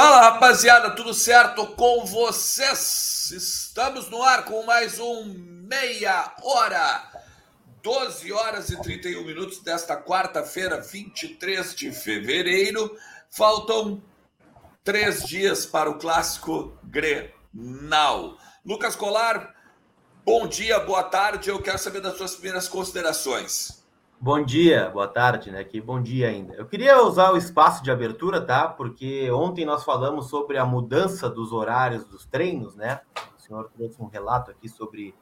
Fala rapaziada, tudo certo com vocês? Estamos no ar com mais um meia hora, 12 horas e 31 minutos desta quarta-feira, 23 de fevereiro. Faltam três dias para o clássico Grenal. Lucas Colar, bom dia, boa tarde. Eu quero saber das suas primeiras considerações. Bom dia, boa tarde, né? Que bom dia ainda. Eu queria usar o espaço de abertura, tá? Porque ontem nós falamos sobre a mudança dos horários dos treinos, né? O senhor trouxe um relato aqui sobre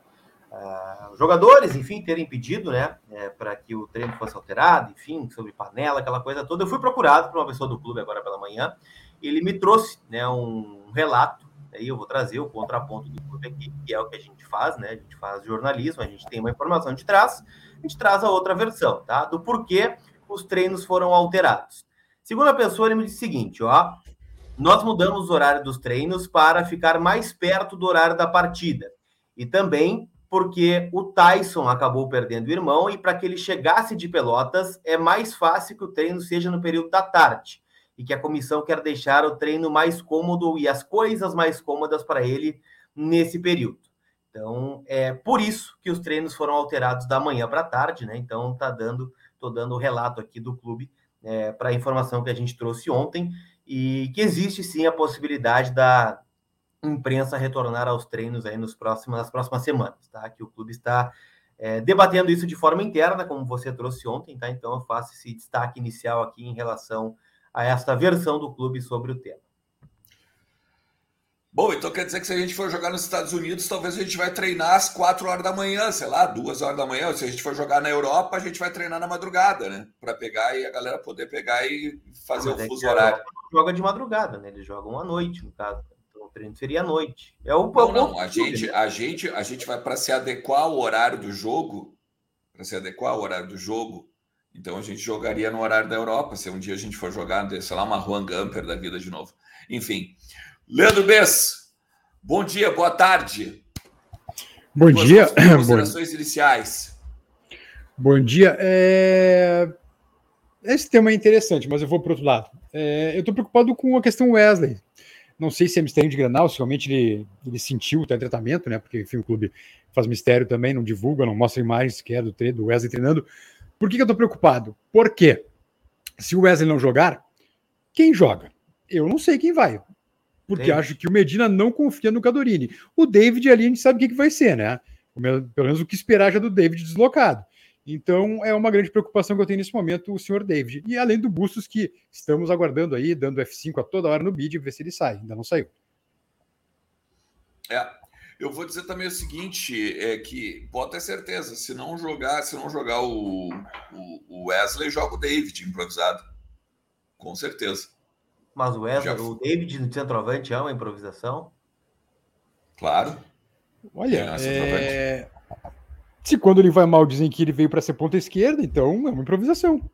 uh, jogadores, enfim, terem pedido, né? É, para que o treino fosse alterado, enfim, sobre panela, aquela coisa toda. Eu fui procurado por uma pessoa do clube agora pela manhã. Ele me trouxe, né? Um relato. Aí eu vou trazer o contraponto do clube aqui, que é o que a gente faz, né? A gente faz jornalismo, a gente tem uma informação de trás gente traz a outra versão, tá? Do porquê os treinos foram alterados. Segunda pessoa, ele me disse o seguinte, ó. Nós mudamos o horário dos treinos para ficar mais perto do horário da partida. E também porque o Tyson acabou perdendo o irmão e para que ele chegasse de Pelotas, é mais fácil que o treino seja no período da tarde. E que a comissão quer deixar o treino mais cômodo e as coisas mais cômodas para ele nesse período. Então, é por isso que os treinos foram alterados da manhã para tarde, né? Então, tá dando, tô dando o relato aqui do clube é, para a informação que a gente trouxe ontem e que existe sim a possibilidade da imprensa retornar aos treinos aí nos próximos, nas próximas semanas, tá? Que o clube está é, debatendo isso de forma interna, como você trouxe ontem, tá? Então, eu faço esse destaque inicial aqui em relação a esta versão do clube sobre o tema. Bom, então quer dizer que se a gente for jogar nos Estados Unidos, talvez a gente vai treinar às 4 horas da manhã, sei lá, 2 horas da manhã. Se a gente for jogar na Europa, a gente vai treinar na madrugada, né? Para pegar e a galera poder pegar e fazer o é fuso horário. Joga de madrugada, né? Eles jogam à noite, no caso. Então o treino seria à noite. É o Não, não, a gente, a gente, a gente vai para se adequar ao horário do jogo, para se adequar ao horário do jogo. Então a gente jogaria no horário da Europa, se um dia a gente for jogar, sei lá, uma Juan Gamper da vida de novo. Enfim. Leandro Bess, bom dia, boa tarde. Bom Duas dia. Considerações iniciais. Bom dia. É... Esse tema é interessante, mas eu vou para o outro lado. É... Eu estou preocupado com a questão Wesley. Não sei se é mistério de Granal, se realmente ele, ele sentiu o tratamento, né? Porque, enfim, o clube faz mistério também, não divulga, não mostra imagens sequer do, do Wesley treinando. Por que, que eu estou preocupado? Porque se o Wesley não jogar, quem joga? Eu não sei quem vai porque acho que o Medina não confia no Cadorini. O David ali a gente sabe o que, que vai ser, né? Pelo menos o que esperar já do David deslocado. Então é uma grande preocupação que eu tenho nesse momento, o senhor David. E além do Bustos, que estamos aguardando aí, dando F5 a toda hora no bid, ver se ele sai. Ainda não saiu. É, eu vou dizer também o seguinte: é que pode ter certeza, se não jogar, se não jogar o, o Wesley, joga o David improvisado. Com certeza. Mas o Wesley, Já... o David no centroavante é uma improvisação? Claro. Olha, é... se quando ele vai mal dizem que ele veio para ser ponta esquerda, então é uma improvisação.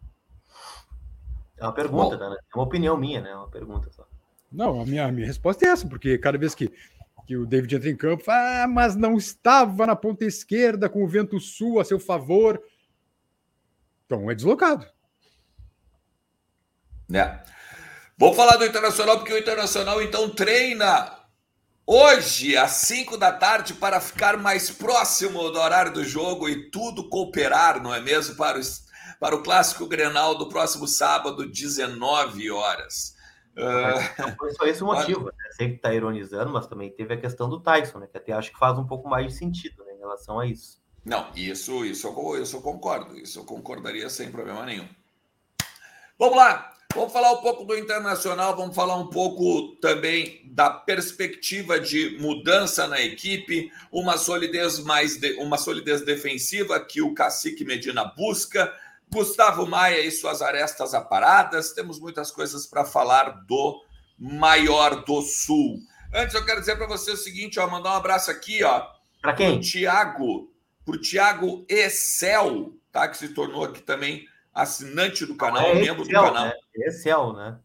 É uma pergunta, Bom... né? É uma opinião minha, né? É uma pergunta só. Não, a minha, a minha resposta é essa, porque cada vez que, que o David entra em campo, ah, mas não estava na ponta esquerda com o vento sul a seu favor. Então é deslocado. É. Vou falar do Internacional porque o Internacional então treina hoje às 5 da tarde para ficar mais próximo do horário do jogo e tudo cooperar, não é mesmo, para o, para o clássico Grenal do próximo sábado, 19 horas. Não foi só esse o motivo, né? Sei que está ironizando, mas também teve a questão do Tyson, né? Que até acho que faz um pouco mais de sentido né, em relação a isso. Não, isso, isso, eu, isso eu concordo, isso eu concordaria sem problema nenhum. Vamos lá, Vamos falar um pouco do internacional, vamos falar um pouco também da perspectiva de mudança na equipe, uma solidez mais de, uma solidez defensiva que o Cacique Medina busca, Gustavo Maia e suas arestas aparadas. Temos muitas coisas para falar do maior do Sul. Antes eu quero dizer para você o seguinte, ó, mandar um abraço aqui, ó, para quem? Pro Tiago, pro Tiago Excel, tá, que se tornou aqui também assinante do canal, é membro Excel, do canal. Né? Excel, né?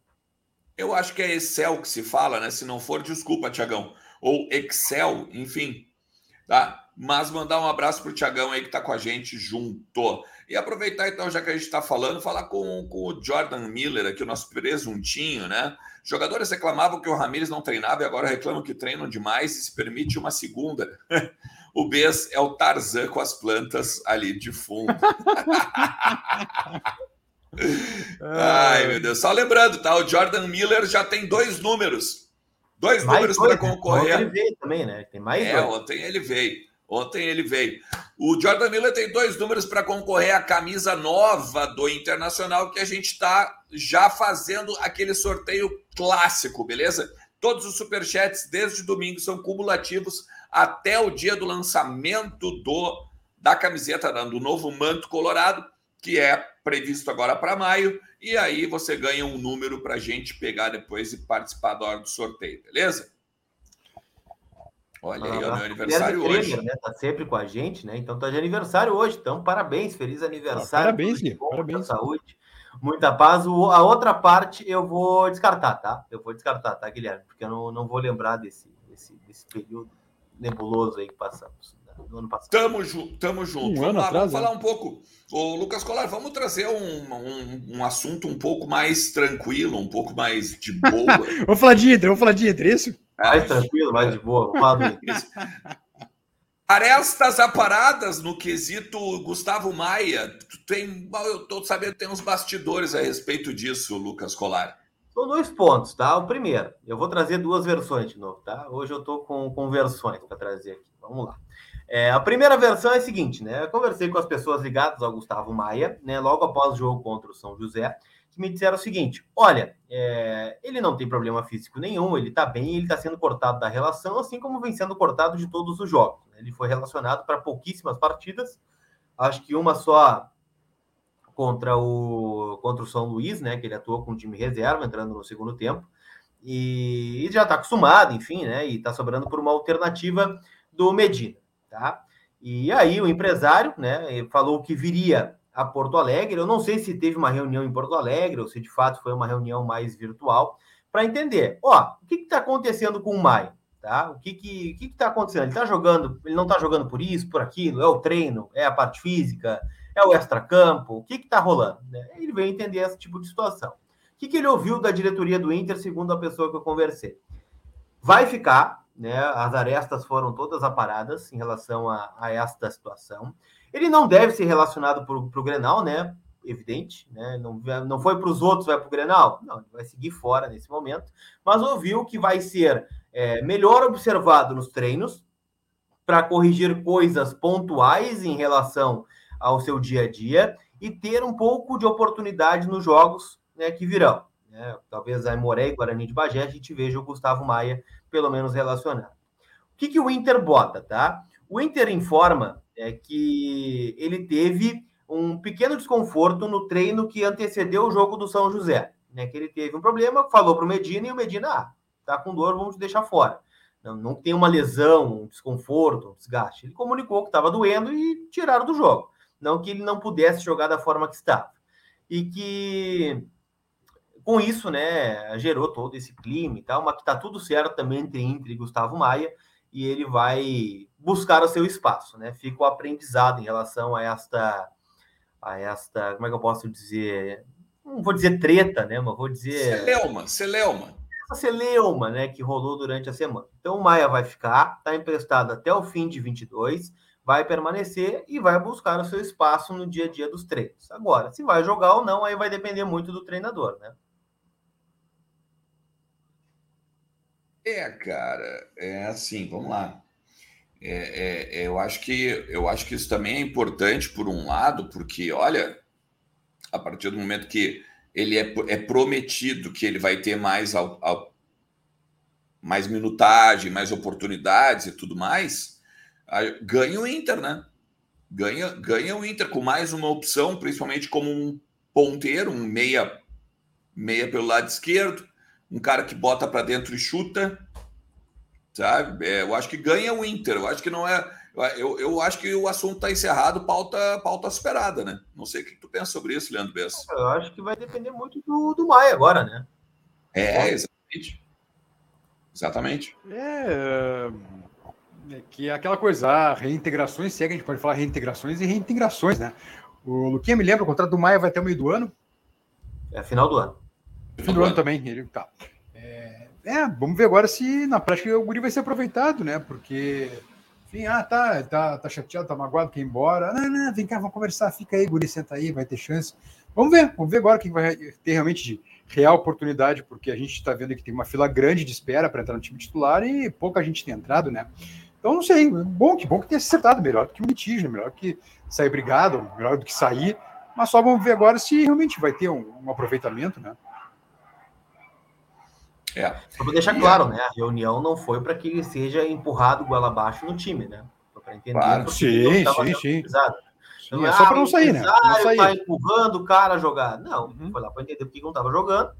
Eu acho que é Excel que se fala, né? Se não for, desculpa, Tiagão. Ou Excel, enfim. Tá? mas mandar um abraço para o Tiagão aí que está com a gente junto. E aproveitar então, já que a gente está falando, falar com, com o Jordan Miller aqui, o nosso presuntinho, né? Jogadores reclamavam que o Ramires não treinava e agora reclamam que treinam demais e se permite uma segunda. o Bes é o Tarzan com as plantas ali de fundo. Ai, meu Deus. Só lembrando, tá? O Jordan Miller já tem dois números. Dois mais números para concorrer. Ontem ele veio também, né? Tem mais é, dois. ontem ele veio. Ontem ele veio. O Jordan Miller tem dois números para concorrer à camisa nova do Internacional que a gente está já fazendo aquele sorteio clássico, beleza? Todos os superchats desde domingo são cumulativos até o dia do lançamento do da camiseta do novo manto colorado, que é previsto agora para maio, e aí você ganha um número para a gente pegar depois e participar da hora do sorteio, beleza? Olha aí, é o meu aniversário hoje. né? Tá sempre com a gente, né? Então tá de aniversário hoje. Então, parabéns, feliz aniversário. parabéns, Gui. Parabéns. Saúde, muita paz. O, a outra parte eu vou descartar, tá? Eu vou descartar, tá, Guilherme? Porque eu não, não vou lembrar desse, desse, desse período nebuloso aí que passamos né? no ano passado. Tamo, ju tamo junto. Um vamos lá, atrás, vamos falar né? um pouco. Ô, Lucas Colar, vamos trazer um, um, um, assunto um pouco mais tranquilo, um pouco mais de boa. vamos falar de Hidra, vamos falar de Hidra, isso? Mais tranquilo, mais de boa. Arestas aparadas no quesito Gustavo Maia. Tem, eu estou sabendo que tem uns bastidores a respeito disso, Lucas Colar. São dois pontos, tá? O primeiro, eu vou trazer duas versões de novo, tá? Hoje eu estou com, com versões para trazer aqui. Vamos lá. É, a primeira versão é a seguinte, né? Eu conversei com as pessoas ligadas ao Gustavo Maia, né? Logo após o jogo contra o São José que me disseram o seguinte: olha, é, ele não tem problema físico nenhum, ele está bem, ele está sendo cortado da relação, assim como vem sendo cortado de todos os jogos. Né? Ele foi relacionado para pouquíssimas partidas, acho que uma só contra o contra o São Luís, né? Que ele atuou com o time reserva, entrando no segundo tempo, e, e já está acostumado, enfim, né? E está sobrando por uma alternativa do Medina, tá? E aí o empresário, né, falou que viria a Porto Alegre. Eu não sei se teve uma reunião em Porto Alegre ou se de fato foi uma reunião mais virtual, para entender, ó, o que está acontecendo com o Maio, tá? O que que que está acontecendo? Ele está jogando, ele não está jogando por isso, por aquilo, é o treino, é a parte física, é o extracampo, o que está rolando? Né? Ele veio entender esse tipo de situação. O que, que ele ouviu da diretoria do Inter, segundo a pessoa que eu conversei? Vai ficar, né? As arestas foram todas aparadas em relação a, a esta situação. Ele não deve ser relacionado para o Grenal, né? Evidente, né? Não, não foi para os outros, vai para o Grenal? Não, ele vai seguir fora nesse momento. Mas ouviu que vai ser é, melhor observado nos treinos para corrigir coisas pontuais em relação ao seu dia a dia e ter um pouco de oportunidade nos jogos né, que virão. Né? Talvez a Moré e Guarani de Bagé a gente veja o Gustavo Maia pelo menos relacionado. O que, que o Inter bota, tá? O Inter informa é que ele teve um pequeno desconforto no treino que antecedeu o jogo do São José. Né, que ele teve um problema, falou para o Medina e o Medina, ah, tá com dor, vamos deixar fora. Não, não tem uma lesão, um desconforto, um desgaste. Ele comunicou que estava doendo e tiraram do jogo. Não que ele não pudesse jogar da forma que estava. E que com isso, né, gerou todo esse clima e tal, mas que tá tudo certo também entre Inter e Gustavo Maia e ele vai buscar o seu espaço, né? Fica o aprendizado em relação a esta, a esta, como é que eu posso dizer? Não vou dizer treta, né? Mas vou dizer. Celeuma, celeuma. Essa celeuma, né? Que rolou durante a semana. Então o Maia vai ficar, está emprestado até o fim de 22, vai permanecer e vai buscar o seu espaço no dia a dia dos treinos. Agora, se vai jogar ou não, aí vai depender muito do treinador, né? É, cara, é assim, vamos lá. É, é, é, eu acho que eu acho que isso também é importante por um lado, porque olha, a partir do momento que ele é, é prometido que ele vai ter mais ao, ao, mais minutagem, mais oportunidades e tudo mais, ganha o Inter, né? Ganha, ganha o Inter com mais uma opção, principalmente como um ponteiro, um meia meia pelo lado esquerdo um cara que bota para dentro e chuta, sabe? É, eu acho que ganha o Inter. Eu acho que não é. Eu, eu acho que o assunto está encerrado, pauta, pauta superada, né? Não sei o que tu pensa sobre isso, Leandro Bessa. Eu acho que vai depender muito do, do Maia agora, né? É, exatamente. Exatamente. É. É que é aquela coisa, a reintegrações segue, a gente pode falar reintegrações e reintegrações, né? O Luquinha me lembra, o contrato do Maia vai até o meio do ano. É final do ano. Fim do ano também, ele tá. É, é, vamos ver agora se na prática o Guri vai ser aproveitado, né? Porque, enfim, ah, tá, tá, tá chateado, tá magoado, quer ir embora. Não, não, vem cá, vamos conversar, fica aí, Guri, senta aí, vai ter chance. Vamos ver, vamos ver agora quem vai ter realmente de real oportunidade, porque a gente está vendo que tem uma fila grande de espera para entrar no time titular e pouca gente tem entrado, né? Então, não sei, bom que bom que tenha acertado, melhor do que o litígio, melhor que sair brigado, melhor do que sair, mas só vamos ver agora se realmente vai ter um, um aproveitamento, né? É. Só para deixar claro, né? A reunião não foi para que ele seja empurrado goela abaixo no time, né? Para entender. Claro, sim, sim, sim. Então, é só para não sair, né? Não sair. Tá empurrando o cara a jogar. Não, uhum. foi lá para entender porque não estava jogando.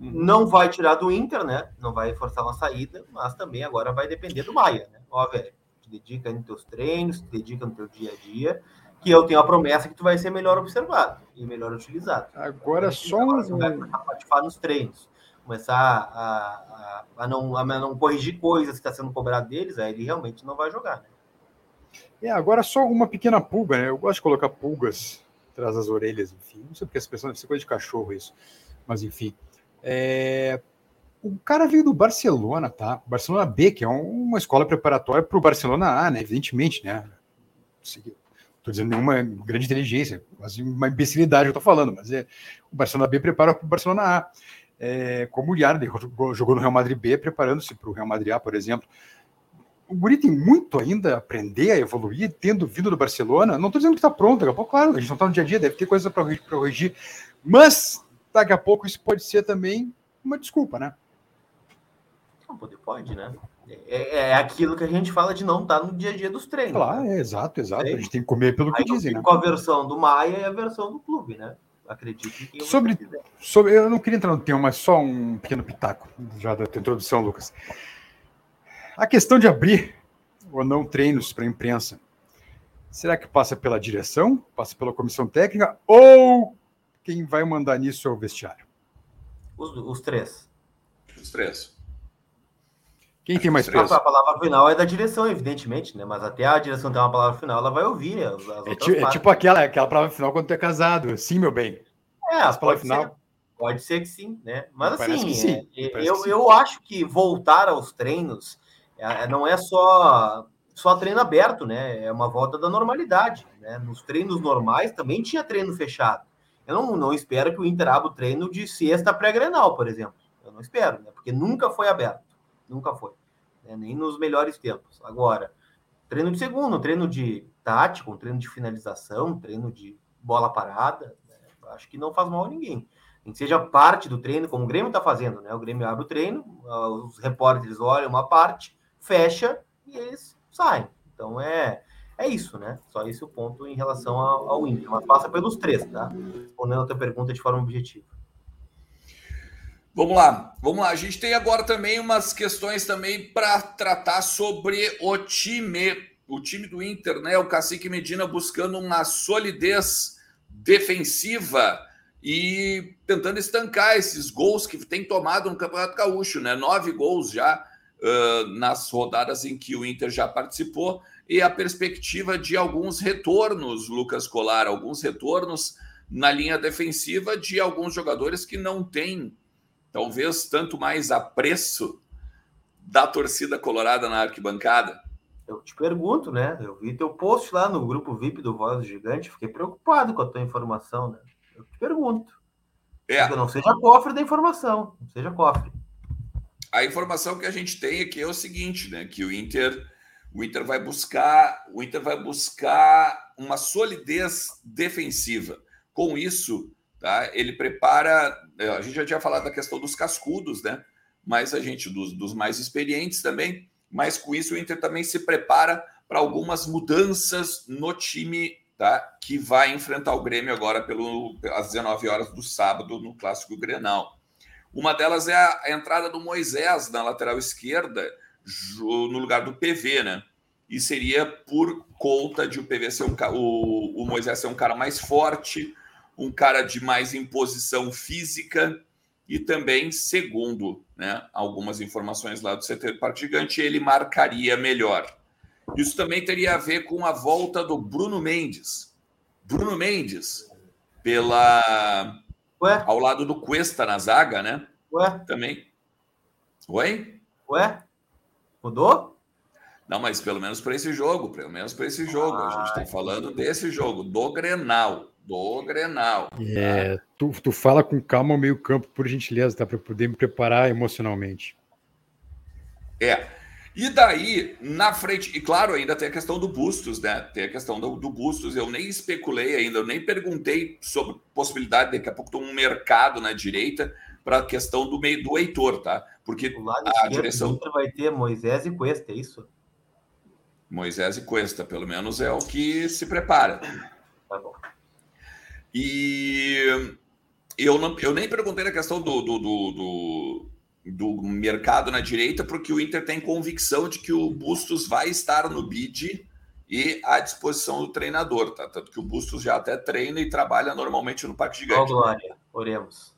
Uhum. Não vai tirar do Inter, né? Não vai forçar uma saída, mas também agora vai depender do Maia, né? Ó, velho, te dedica nos teus treinos, te dedica no teu dia a dia, que eu tenho a promessa que tu vai ser melhor observado e melhor utilizado. Agora só um... vai participar nos treinos começar a, a, a, não, a não corrigir coisas que está sendo cobrado deles, aí ele realmente não vai jogar. Né? É, agora só uma pequena pulga, né? Eu gosto de colocar pulgas atrás das orelhas, enfim. Não sei porque as pessoas, deve ser coisa de cachorro isso. Mas enfim. É... O cara veio do Barcelona, tá? Barcelona B, que é uma escola preparatória para o Barcelona A, né? Evidentemente, né? Estou dizendo nenhuma grande inteligência, quase uma imbecilidade eu estou falando, mas é o Barcelona B prepara para o Barcelona A é, como o Yardi jogou no Real Madrid B, preparando-se para o Real Madrid A, por exemplo. O Guri tem muito ainda a aprender, a evoluir, tendo vindo do Barcelona. Não estou dizendo que está pronto, daqui a pouco, claro, a gente não está no dia a dia, deve ter coisa para corrigir, mas daqui a pouco isso pode ser também uma desculpa, né? Não, pode, pode, né? É, é, aquilo que a gente fala de não estar tá no dia a dia dos treinos. Claro, né? é, exato, exato. A gente tem que comer pelo que Aí, dizem. Né? Com a versão do Maia e a versão do clube, né? acredito que sobre, sobre eu não queria entrar no tema, mas só um pequeno pitaco já da tua introdução, Lucas. A questão de abrir ou não treinos para a imprensa, será que passa pela direção, passa pela comissão técnica ou quem vai mandar nisso é o vestiário? Os, os três. Os três. Quem tem mais peso? A palavra final é da direção, evidentemente, né? Mas até a direção ter uma palavra final, ela vai ouvir as, as é, é, tipo aquela, aquela palavra final quando tu é casado. Sim, meu bem. É, a palavra final. Ser, pode ser que sim, né? Mas assim, sim. É, eu, eu acho que voltar aos treinos é, não é só só treino aberto, né? É uma volta da normalidade, né? Nos treinos normais também tinha treino fechado. Eu não, não espero que o Inter abra o treino de sexta pré-grenal, por exemplo. Eu não espero, né? Porque nunca foi aberto. Nunca foi né? nem nos melhores tempos. Agora, treino de segundo, treino de tático, treino de finalização, treino de bola parada, né? acho que não faz mal a ninguém. Nem seja parte do treino, como o Grêmio está fazendo, né? O Grêmio abre o treino, os repórteres olham uma parte, fecha e eles saem. Então é, é isso, né? Só esse o ponto em relação ao, ao Inter. Mas passa pelos três, tá? Respondendo a tua pergunta de forma objetiva. Vamos lá, vamos lá. A gente tem agora também umas questões também para tratar sobre o time, o time do Inter, né? O Cacique Medina buscando uma solidez defensiva e tentando estancar esses gols que tem tomado no Campeonato Gaúcho, né? Nove gols já uh, nas rodadas em que o Inter já participou e a perspectiva de alguns retornos, Lucas Colar, alguns retornos na linha defensiva de alguns jogadores que não têm talvez tanto mais apreço da torcida colorada na arquibancada? Eu te pergunto, né? Eu vi teu post lá no grupo VIP do Voz do Gigante, fiquei preocupado com a tua informação, né? Eu te pergunto. É. Não seja cofre da informação, não seja cofre. A informação que a gente tem aqui é o seguinte, né? Que o Inter, o Inter vai buscar, o Inter vai buscar uma solidez defensiva. Com isso, Tá? Ele prepara. É, a gente já tinha falado da questão dos cascudos, né? Mas a gente, dos, dos mais experientes também. Mas com isso, o Inter também se prepara para algumas mudanças no time tá? que vai enfrentar o Grêmio agora pelo, às 19 horas do sábado no Clássico Grenal. Uma delas é a, a entrada do Moisés na lateral esquerda, no lugar do PV, né? E seria por conta de o PV ser um, o, o Moisés ser um cara mais forte, um cara de mais imposição física e também, segundo né, algumas informações lá do CT Parque Gigante, ele marcaria melhor. Isso também teria a ver com a volta do Bruno Mendes. Bruno Mendes, pela Ué? ao lado do Cuesta na zaga, né? Ué? Também. Oi? Ué? Mudou? Não, mas pelo menos para esse jogo, pelo menos para esse jogo. Ah, a gente está falando desse jogo, do Grenal. Do Grenal. É, tu, tu fala com calma ao meio-campo, por gentileza, tá? Para poder me preparar emocionalmente. É. E daí, na frente, e claro, ainda tem a questão do Bustos, né? Tem a questão do, do Bustos. Eu nem especulei ainda, eu nem perguntei sobre possibilidade, daqui a pouco tem um mercado na direita para a questão do meio do Heitor, tá? Porque a direção. vai ter Moisés e Cuesta, é isso? Moisés e Cuesta, pelo menos é o que se prepara. Tá bom. E eu, não, eu nem perguntei na questão do, do, do, do, do mercado na direita, porque o Inter tem convicção de que o Bustos vai estar no bid e à disposição do treinador, tá? Tanto que o Bustos já até treina e trabalha normalmente no Parque Gigante. Oh, glória, oremos.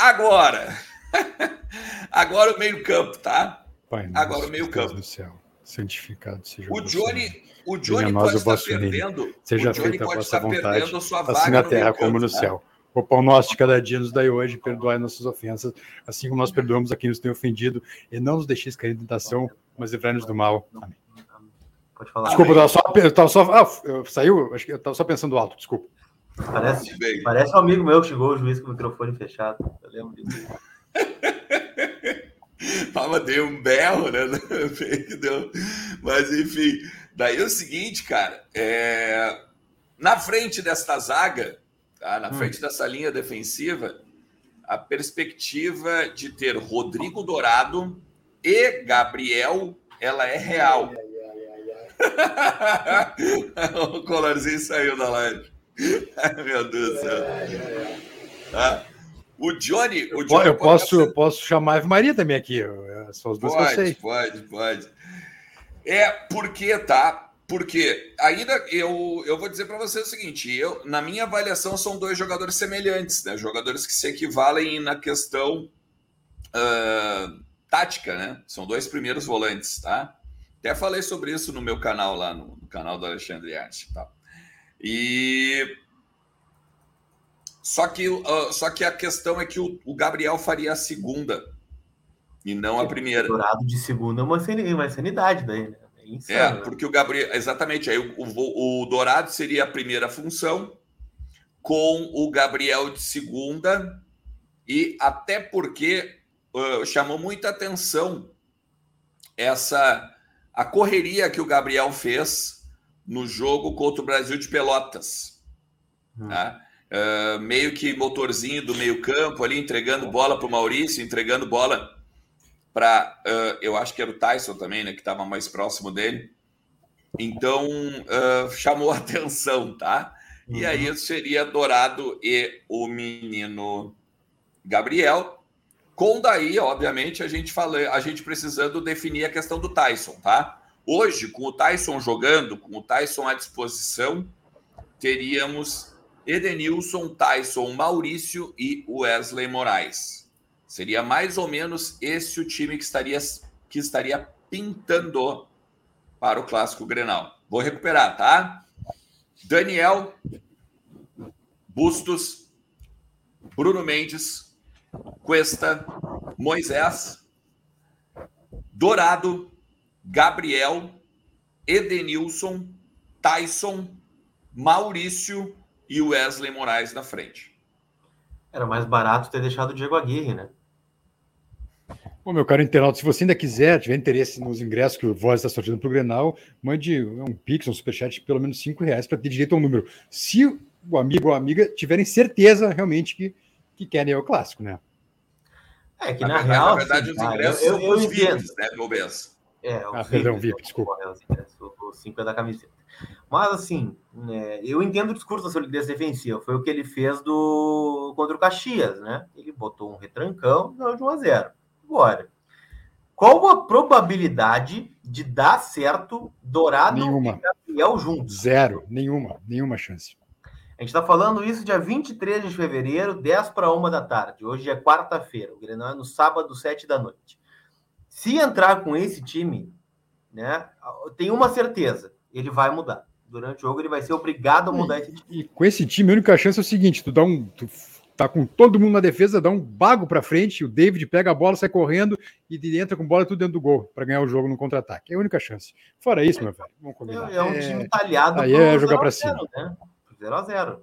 Agora, agora o meio-campo, tá? Pai, agora o meio-campo. do céu, santificado seja o Johnny, o Johnny pode estar perdendo. Seja o Johnny feita a vossa vontade, assim na terra como no tá? céu. O pão nosso de cada dia nos dai hoje, perdoai nossas ofensas, assim como nós perdoamos a quem nos tem ofendido, e não nos deixeis cair em tentação, mas livrai-nos do mal. Amém. Pode falar. Desculpa, eu estava só, eu tava só ah, eu, saiu, acho que eu estava só pensando alto, desculpa. Parece, parece um amigo meu que chegou o juiz com o microfone fechado. Eu lembro disso. Fala, deu um berro, né? Deu. Mas enfim, daí é o seguinte, cara, é... na frente desta zaga, tá? na hum. frente dessa linha defensiva, a perspectiva de ter Rodrigo Dourado e Gabriel, ela é real. o colarzinho saiu da live. Ai, meu Deus do céu. Tá? O Johnny. O Johnny eu, posso, eu posso chamar a Ave Maria também aqui. São as duas pode, que eu sei. Pode, pode. É porque, tá? Porque ainda eu, eu vou dizer para você o seguinte: eu, na minha avaliação, são dois jogadores semelhantes, né? Jogadores que se equivalem na questão uh, tática, né? São dois primeiros volantes, tá? Até falei sobre isso no meu canal lá, no, no canal do Alexandre Arte. Tá? E só que, uh, só que a questão é que o, o, Gabriel faria a segunda e não a primeira. Dourado de segunda é uma, uma sanidade daí, né? É, é, porque o Gabriel. Exatamente, aí o, o, o, Dourado seria a primeira função, com o Gabriel de segunda, e até porque uh, chamou muita atenção essa a correria que o Gabriel fez no jogo contra o Brasil de Pelotas. Hum. Tá? Uh, meio que motorzinho do meio-campo ali, entregando bola para o Maurício, entregando bola para. Uh, eu acho que era o Tyson também, né? Que estava mais próximo dele. Então uh, chamou a atenção, tá? Uhum. E aí seria Dourado e o menino Gabriel. Com daí, obviamente, a gente fala, a gente precisando definir a questão do Tyson, tá? Hoje, com o Tyson jogando, com o Tyson à disposição, teríamos Edenilson, Tyson, Maurício e Wesley Moraes. Seria mais ou menos esse o time que estaria, que estaria pintando para o clássico Grenal. Vou recuperar, tá? Daniel, Bustos, Bruno Mendes, Cuesta, Moisés, Dourado, Gabriel, Edenilson, Tyson, Maurício e Wesley Moraes na frente. Era mais barato ter deixado o Diego Aguirre, né? Bom, meu caro internauta, se você ainda quiser, tiver interesse nos ingressos que o Voz está sortindo para o Grenal, mande um pix, um superchat de pelo menos cinco reais para ter direito ao número. Se o amigo ou a amiga tiverem certeza realmente que que querem é o clássico, né? É que na, na real. Na verdade, assim, os ingressos eu, eu, eu os VIPs, né, Golbez? É, o ah, VIP, perdão, VIP, desculpa. O 5 é da camiseta. Mas, assim, né, eu entendo o discurso da solidez defensiva. Foi o que ele fez do contra o Caxias, né? Ele botou um retrancão e ganhou de 1 a 0. Agora, qual a probabilidade de dar certo Dourado nenhuma. e Gabriel juntos? Zero, nenhuma, nenhuma chance. A gente está falando isso dia 23 de fevereiro, 10 para 1 da tarde. Hoje é quarta-feira. O Grenal é no sábado, 7 da noite. Se entrar com esse time, né? Tem uma certeza, ele vai mudar. Durante o jogo ele vai ser obrigado a mudar e, esse time. E com esse time, a única chance é o seguinte: tu dá um. Tu tá com todo mundo na defesa, dá um bago para frente, o David pega a bola, sai correndo e entra com bola tudo dentro do gol para ganhar o jogo no contra-ataque. É a única chance. Fora isso, meu velho, vamos combinar. É, é um time talhado aí é jogar para cima. Né? 0 a 0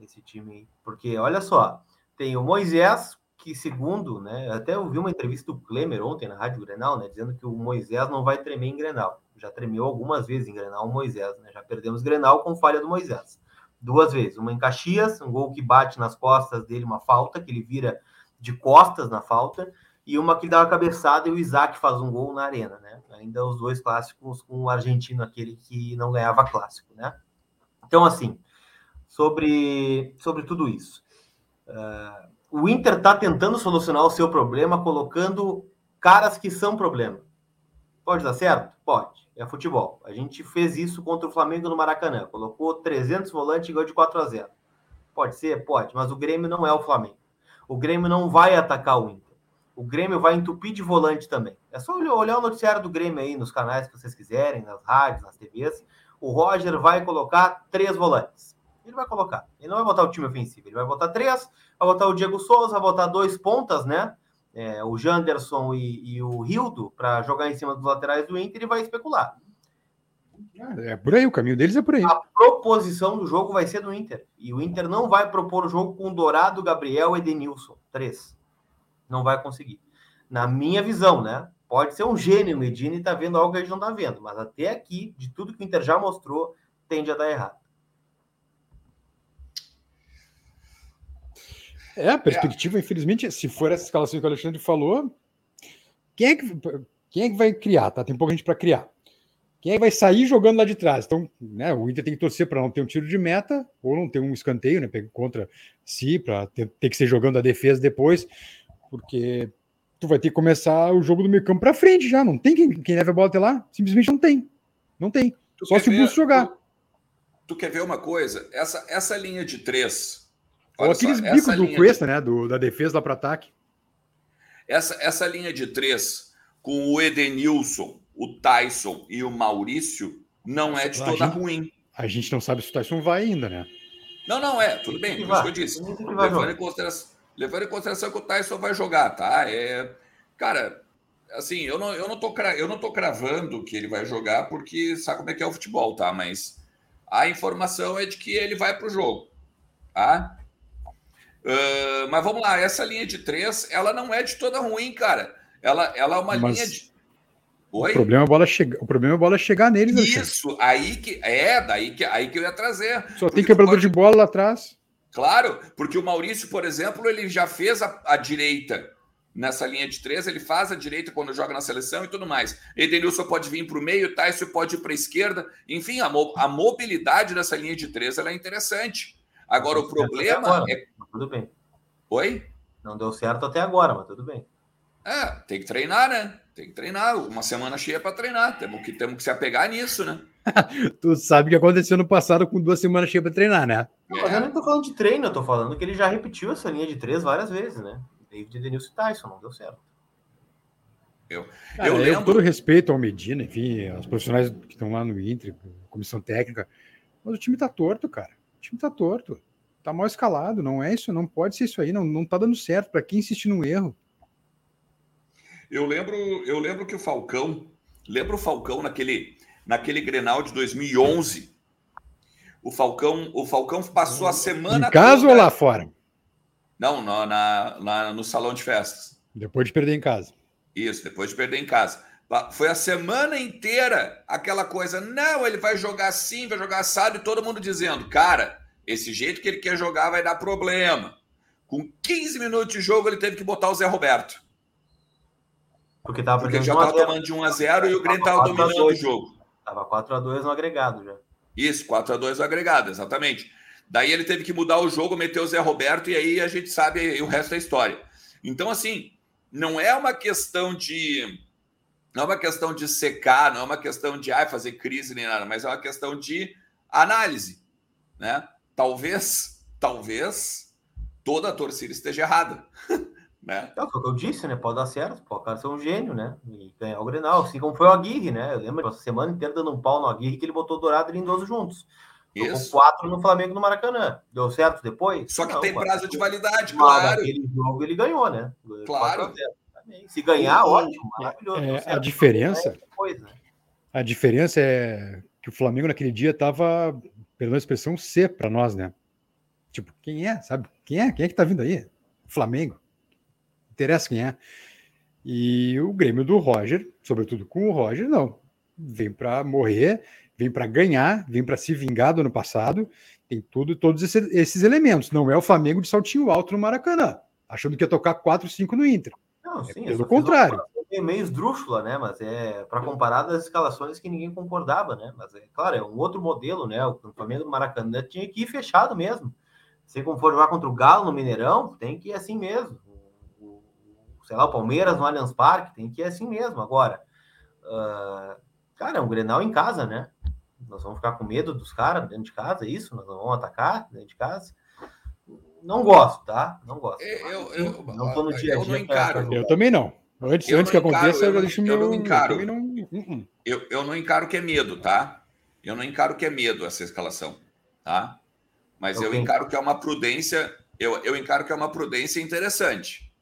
esse time aí. Porque olha só, tem o Moisés que segundo, né, até ouvi uma entrevista do Klemer ontem na Rádio Grenal, né, dizendo que o Moisés não vai tremer em Grenal. Já tremeu algumas vezes em Grenal o Moisés, né? Já perdemos Grenal com falha do Moisés duas vezes. Uma em Caxias, um gol que bate nas costas dele, uma falta, que ele vira de costas na falta, e uma que dá uma cabeçada e o Isaac faz um gol na arena, né? Ainda os dois clássicos com o argentino, aquele que não ganhava clássico, né? Então, assim, sobre, sobre tudo isso. Uh, o Inter está tentando solucionar o seu problema colocando caras que são problema. Pode dar certo? Pode é futebol. A gente fez isso contra o Flamengo no Maracanã. Colocou 300 volantes e ganhou de 4 a 0. Pode ser? Pode, mas o Grêmio não é o Flamengo. O Grêmio não vai atacar o Inter. O Grêmio vai entupir de volante também. É só olhar o noticiário do Grêmio aí nos canais que vocês quiserem, nas rádios, nas TVs. O Roger vai colocar três volantes. Ele vai colocar. Ele não vai botar o time ofensivo. Ele vai botar três, vai botar o Diego Souza, vai botar dois pontas, né? é, o Janderson e, e o Rildo para jogar em cima dos laterais do Inter e vai especular. É por aí, o caminho deles é por aí. A proposição do jogo vai ser do Inter. E o Inter não vai propor o jogo com Dourado, Gabriel e Denilson. Três. Não vai conseguir. Na minha visão, né? Pode ser um gênio Medina e tá vendo algo que a gente não tá vendo. Mas até aqui, de tudo que o Inter já mostrou, tende a dar errado. É, a perspectiva, é. infelizmente, se for essa escalação que o Alexandre falou, quem é que, quem é que vai criar? Tá? Tem pouca gente para criar. Quem é que vai sair jogando lá de trás? Então, né, o Inter tem que torcer para não ter um tiro de meta ou não ter um escanteio né, contra si, para ter, ter, que ser jogando a defesa depois, porque tu vai ter que começar o jogo do meio campo para frente já. Não tem quem, quem leve a bola até lá. Simplesmente não tem. Não tem. Tu Só se o Busto jogar. Tu, tu, quer ver uma coisa? Essa, essa linha de três Olha Ou aqueles bicos do Cuesta, de... né? Do, da defesa lá para ataque. Essa, essa linha de três, com o Edenilson, o Tyson e o Maurício, não é de toda gente, ruim. A gente não sabe se o Tyson vai ainda, né? Não, não, é, tudo bem, por isso que eu disse. Levando em, consideração, levando em consideração que o Tyson vai jogar, tá? É, cara, assim, eu não, eu, não tô, eu não tô cravando que ele vai jogar, porque sabe como é que é o futebol, tá? Mas a informação é de que ele vai para o jogo, tá? Uh, mas vamos lá, essa linha de três, ela não é de toda ruim, cara. Ela, ela é uma mas... linha de. Oi? O problema é a bola chegar, o problema é a bola chegar neles. Isso, aí que é, daí que aí que eu ia trazer. Só tem quebrador pode... de bola lá atrás. Claro, porque o Maurício, por exemplo, ele já fez a, a, direita nessa linha de três, ele faz a direita quando joga na seleção e tudo mais. Edenilson pode vir para o meio, Tyson pode ir para a esquerda. Enfim, a, mo a mobilidade dessa linha de três ela é interessante. Agora, o problema agora, é. Tudo bem. Oi? Não deu certo até agora, mas tudo bem. É, tem que treinar, né? Tem que treinar. Uma semana cheia para treinar. Temos que, temos que se apegar nisso, né? tu sabe o que aconteceu no passado com duas semanas cheias para treinar, né? Não, mas eu não tô falando de treino, eu tô falando que ele já repetiu essa linha de três várias vezes, né? David Denilson e Tyson, não deu certo. Eu, Cara, eu lembro. todo respeito ao Medina, enfim, aos profissionais que estão lá no Inter, comissão técnica, mas o time tá torto, cara. O time tá torto. Tá mal escalado. Não é isso, não pode ser isso aí. Não, não tá dando certo. Para quem insistir no erro? Eu lembro, eu lembro que o Falcão, lembra o Falcão naquele, naquele Grenal de 2011? O Falcão, o Falcão passou a semana em casa toda... ou lá fora? Não, no, na, na, no salão de festas. Depois de perder em casa. Isso, depois de perder em casa. Foi a semana inteira aquela coisa, não, ele vai jogar assim, vai jogar assado, e todo mundo dizendo, cara, esse jeito que ele quer jogar vai dar problema. Com 15 minutos de jogo, ele teve que botar o Zé Roberto. Porque, tava Porque ele já estava tomando de 1 a 0 e o Grêmio estava dominando o jogo. Tava 4 a 2 no agregado já. Isso, 4 a 2 no agregado, exatamente. Daí ele teve que mudar o jogo, meter o Zé Roberto e aí a gente sabe o resto da história. Então, assim, não é uma questão de não é uma questão de secar, não é uma questão de ah, fazer crise nem nada, mas é uma questão de análise, né? Talvez, talvez toda a torcida esteja errada, Né? É o que eu disse, né? Pode dar certo, pode o cara ser um gênio, né? E ganhar o Grenal, assim como foi o Aguirre, né? Eu lembro a semana inteira dando um pau no Aguirre que ele botou Dourado e Lindoso juntos. Isso. quatro no Flamengo no Maracanã. Deu certo depois? Só que Não, tem prazo de validade, claro. Aquele jogo ele ganhou, né? Claro. Se ganhar, ótimo, maravilhoso. É, a diferença. A diferença é que o Flamengo naquele dia estava, pela expressão, C para nós, né? Tipo, quem é? Sabe? Quem é? Quem é que tá vindo aí? Flamengo. Interessa quem é. E o Grêmio do Roger, sobretudo com o Roger, não. Vem para morrer, vem para ganhar, vem para se vingar do ano passado. Tem tudo, todos esses, esses elementos. Não é o Flamengo de saltinho alto no Maracanã, achando que ia tocar 4, 5 no Inter. Não, sim, é pelo contrário. É meio esdrúxula, né? Mas é para comparar das escalações que ninguém concordava, né? Mas é claro, é um outro modelo, né? O Flamengo do Maracanã tinha que ir fechado mesmo. Se como for jogar contra o Galo no Mineirão, tem que ir assim mesmo. O, o, sei lá, o Palmeiras no Allianz Parque, tem que ir assim mesmo. Agora, uh, cara, é um Grenal em casa, né? Nós vamos ficar com medo dos caras dentro de casa, é isso? Nós vamos atacar dentro de casa? Não gosto, tá? Não gosto. Eu, eu, não tô no dia a dia. Eu, não encaro. eu também não. Antes, antes que aconteça, eu, eu deixo meu. Eu não encaro. Eu não, eu, eu não encaro que é medo, tá? Eu não encaro que é medo essa escalação, tá? Mas eu encaro que é uma prudência, eu, eu encaro que é uma prudência interessante.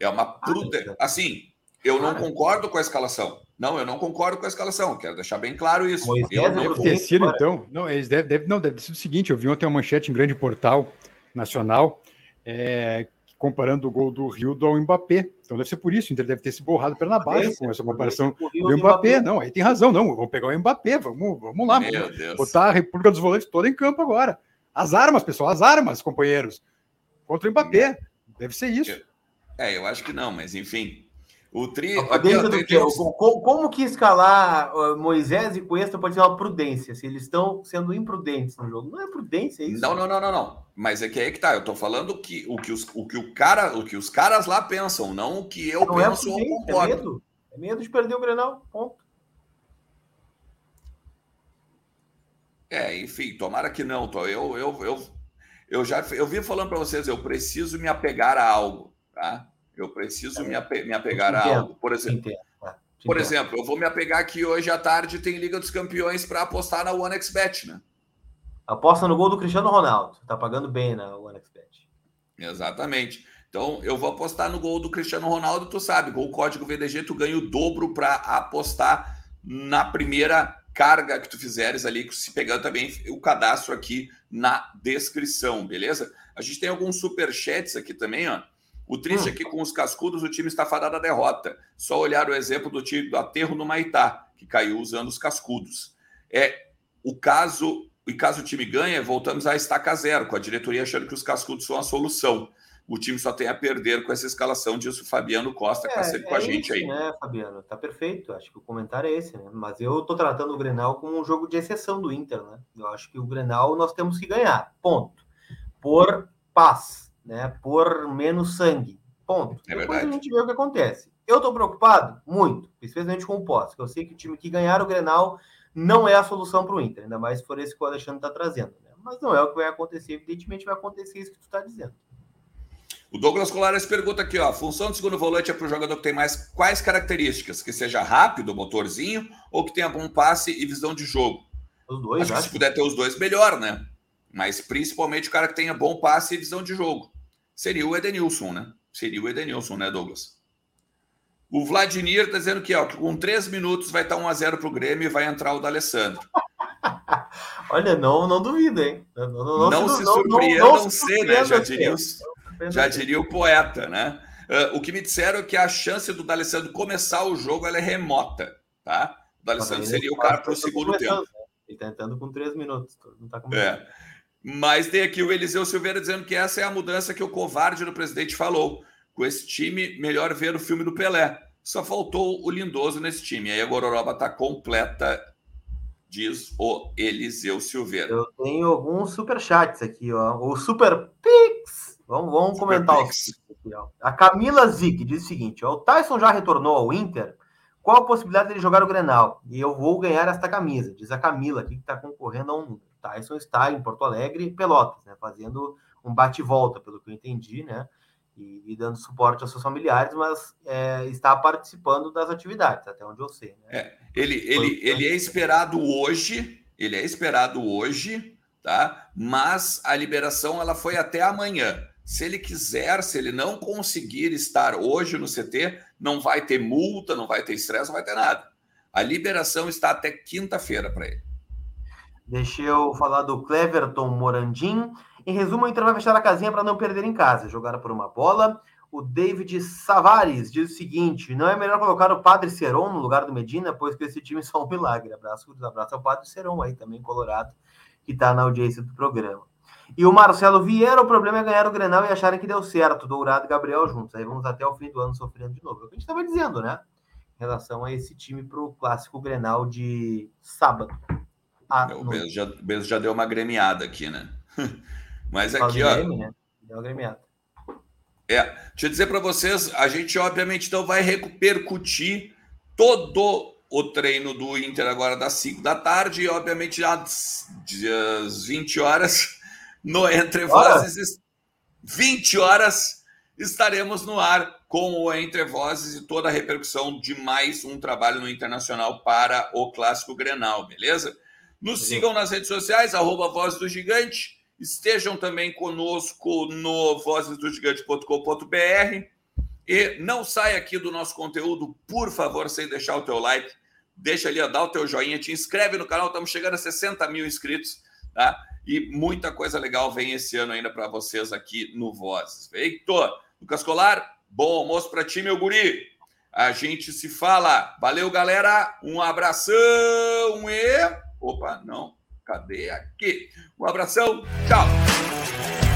É uma ah, prudência. Assim, eu não concordo com a escalação. Não, eu não concordo com a escalação. Quero deixar bem claro isso. Pois eu não deve ter sido, então. Não, eles deve, deve, não, deve ser o seguinte: eu vi ontem uma manchete em grande portal nacional é, comparando o gol do Rio ao Mbappé. Então deve ser por isso, o Inter deve ter se borrado perna abaixo com essa comparação do Mbappé. Não, aí tem razão, não. Vamos pegar o Mbappé, vamos, vamos lá, vamos botar a República dos Volantes toda em campo agora. As armas, pessoal, as armas, companheiros. Contra o Mbappé. Deve ser isso. É, eu acho que não, mas enfim. O tri. Aqui, ó, tem, como, como, que escalar Moisés e Cuesta pode ser uma prudência? Se eles estão sendo imprudentes no jogo. Não é prudência, é isso? Não, não, não, não, não. Mas é que aí que tá. Eu tô falando que, o, que os, o, que o, cara, o que os caras lá pensam, não o que eu não é penso é ou concordo. É medo. É medo de perder o Grenal. Ponto. É, enfim, tomara que não. Eu, eu, eu, eu já eu vim falando para vocês, eu preciso me apegar a algo, tá? Eu preciso é, me, ape, me apegar a algo. Por exemplo, tá? por exemplo, eu vou me apegar que hoje à tarde tem Liga dos Campeões para apostar na OneXBet, né? Aposta no gol do Cristiano Ronaldo. Tá pagando bem na OneXBet. Exatamente. Então, eu vou apostar no gol do Cristiano Ronaldo, tu sabe, gol código VDG, tu ganha o dobro para apostar na primeira carga que tu fizeres ali, se pegando também o cadastro aqui na descrição, beleza? A gente tem alguns super chats aqui também, ó. O triste hum. é que com os cascudos o time está fadado à derrota. Só olhar o exemplo do time do aterro no Maitá, que caiu usando os cascudos. É o caso, e caso o time ganhe, voltamos a estaca zero, com a diretoria achando que os cascudos são a solução o time só tem a perder com essa escalação, disso o Fabiano Costa, que está é, sempre é com a gente isso, aí. Né, Fabiano? Tá perfeito. Acho que o comentário é esse, né? Mas eu tô tratando o Grenal como um jogo de exceção do Inter, né? Eu acho que o Grenal nós temos que ganhar. Ponto. Por paz, né? Por menos sangue. Ponto. É Depois verdade. a gente vê o que acontece. Eu tô preocupado? Muito. Especialmente com o pós, que eu sei que o time que ganhar o Grenal não é a solução para o Inter, ainda mais se for esse que o Alexandre está trazendo. Né? Mas não é o que vai acontecer, evidentemente vai acontecer isso que tu está dizendo. O Douglas Colares pergunta aqui, ó, a função do segundo volante é para o jogador que tem mais quais características? Que seja rápido, motorzinho, ou que tenha bom passe e visão de jogo? Os dois, acho, acho. se puder ter os dois, melhor, né? Mas principalmente o cara que tenha bom passe e visão de jogo. Seria o Edenilson, né? Seria o Edenilson, né, Douglas? O Vladimir tá dizendo que, ó, com três minutos vai estar 1 a 0 para o Grêmio e vai entrar o D'Alessandro. Olha, não, não duvido, hein? Não, não, não, se, surpreendam, não, não, ser, né? Já diria os já diria o poeta, né? Uh, o que me disseram é que a chance do D'Alessandro começar o jogo é remota, tá? O D'Alessandro seria o cara para o segundo tempo. Né? Ele está entrando com três minutos, não tá é. Mas tem aqui o Eliseu Silveira dizendo que essa é a mudança que o covarde do presidente falou. Com esse time, melhor ver o filme do Pelé. Só faltou o Lindoso nesse time. Aí a Gororoba está completa, diz o Eliseu Silveira. Eu tenho alguns superchats aqui, ó. O Super Pix Vamos, vamos comentar aqui, A Camila Zic diz o seguinte: ó, o Tyson já retornou ao Inter. Qual a possibilidade dele jogar o Grenal? E eu vou ganhar esta camisa, diz a Camila aqui, que está concorrendo a um número. Tyson está em Porto Alegre, Pelotas, né, fazendo um bate-volta, pelo que eu entendi, né? e, e dando suporte aos seus familiares, mas é, está participando das atividades, até onde eu sei. Né? É, ele, ele, ele é esperado hoje, ele é esperado hoje, tá? Mas a liberação ela foi até amanhã. Se ele quiser, se ele não conseguir estar hoje no CT, não vai ter multa, não vai ter estresse, não vai ter nada. A liberação está até quinta-feira para ele. Deixa eu falar do Cleverton Morandim. Em resumo, o Inter vai fechar a casinha para não perder em casa. Jogar por uma bola. O David Savares diz o seguinte: não é melhor colocar o Padre Seron no lugar do Medina, pois que esse time é só um milagre. Abraço, abraço ao Padre Seron aí também, Colorado, que está na audiência do programa. E o Marcelo Vieira, o problema é ganhar o Grenal e acharem que deu certo, Dourado e Gabriel juntos. Aí vamos até o fim do ano sofrendo de novo. É o que a gente estava dizendo, né? Em relação a esse time para o clássico Grenal de sábado. O Bezo já, já deu uma gremiada aqui, né? Mas aqui, ó. Grêmio, né? Deu uma gremiada. É, deixa eu dizer para vocês, a gente obviamente então vai repercutir todo o treino do Inter agora das 5 da tarde e obviamente às, às 20 horas no Entre Vozes, 20 horas, estaremos no ar com o Entre Vozes e toda a repercussão de mais um trabalho no Internacional para o Clássico Grenal, beleza? Nos sigam nas redes sociais, arroba Voz do Gigante. Estejam também conosco no vozesdogigante.com.br. E não saia aqui do nosso conteúdo, por favor, sem deixar o teu like. Deixa ali, dá o teu joinha, te inscreve no canal, estamos chegando a 60 mil inscritos, tá? E muita coisa legal vem esse ano ainda para vocês aqui no Vozes. Feito! Lucas Colar, bom almoço para ti, meu guri. A gente se fala. Valeu, galera. Um abração e. Opa, não. Cadê aqui? Um abração. Tchau.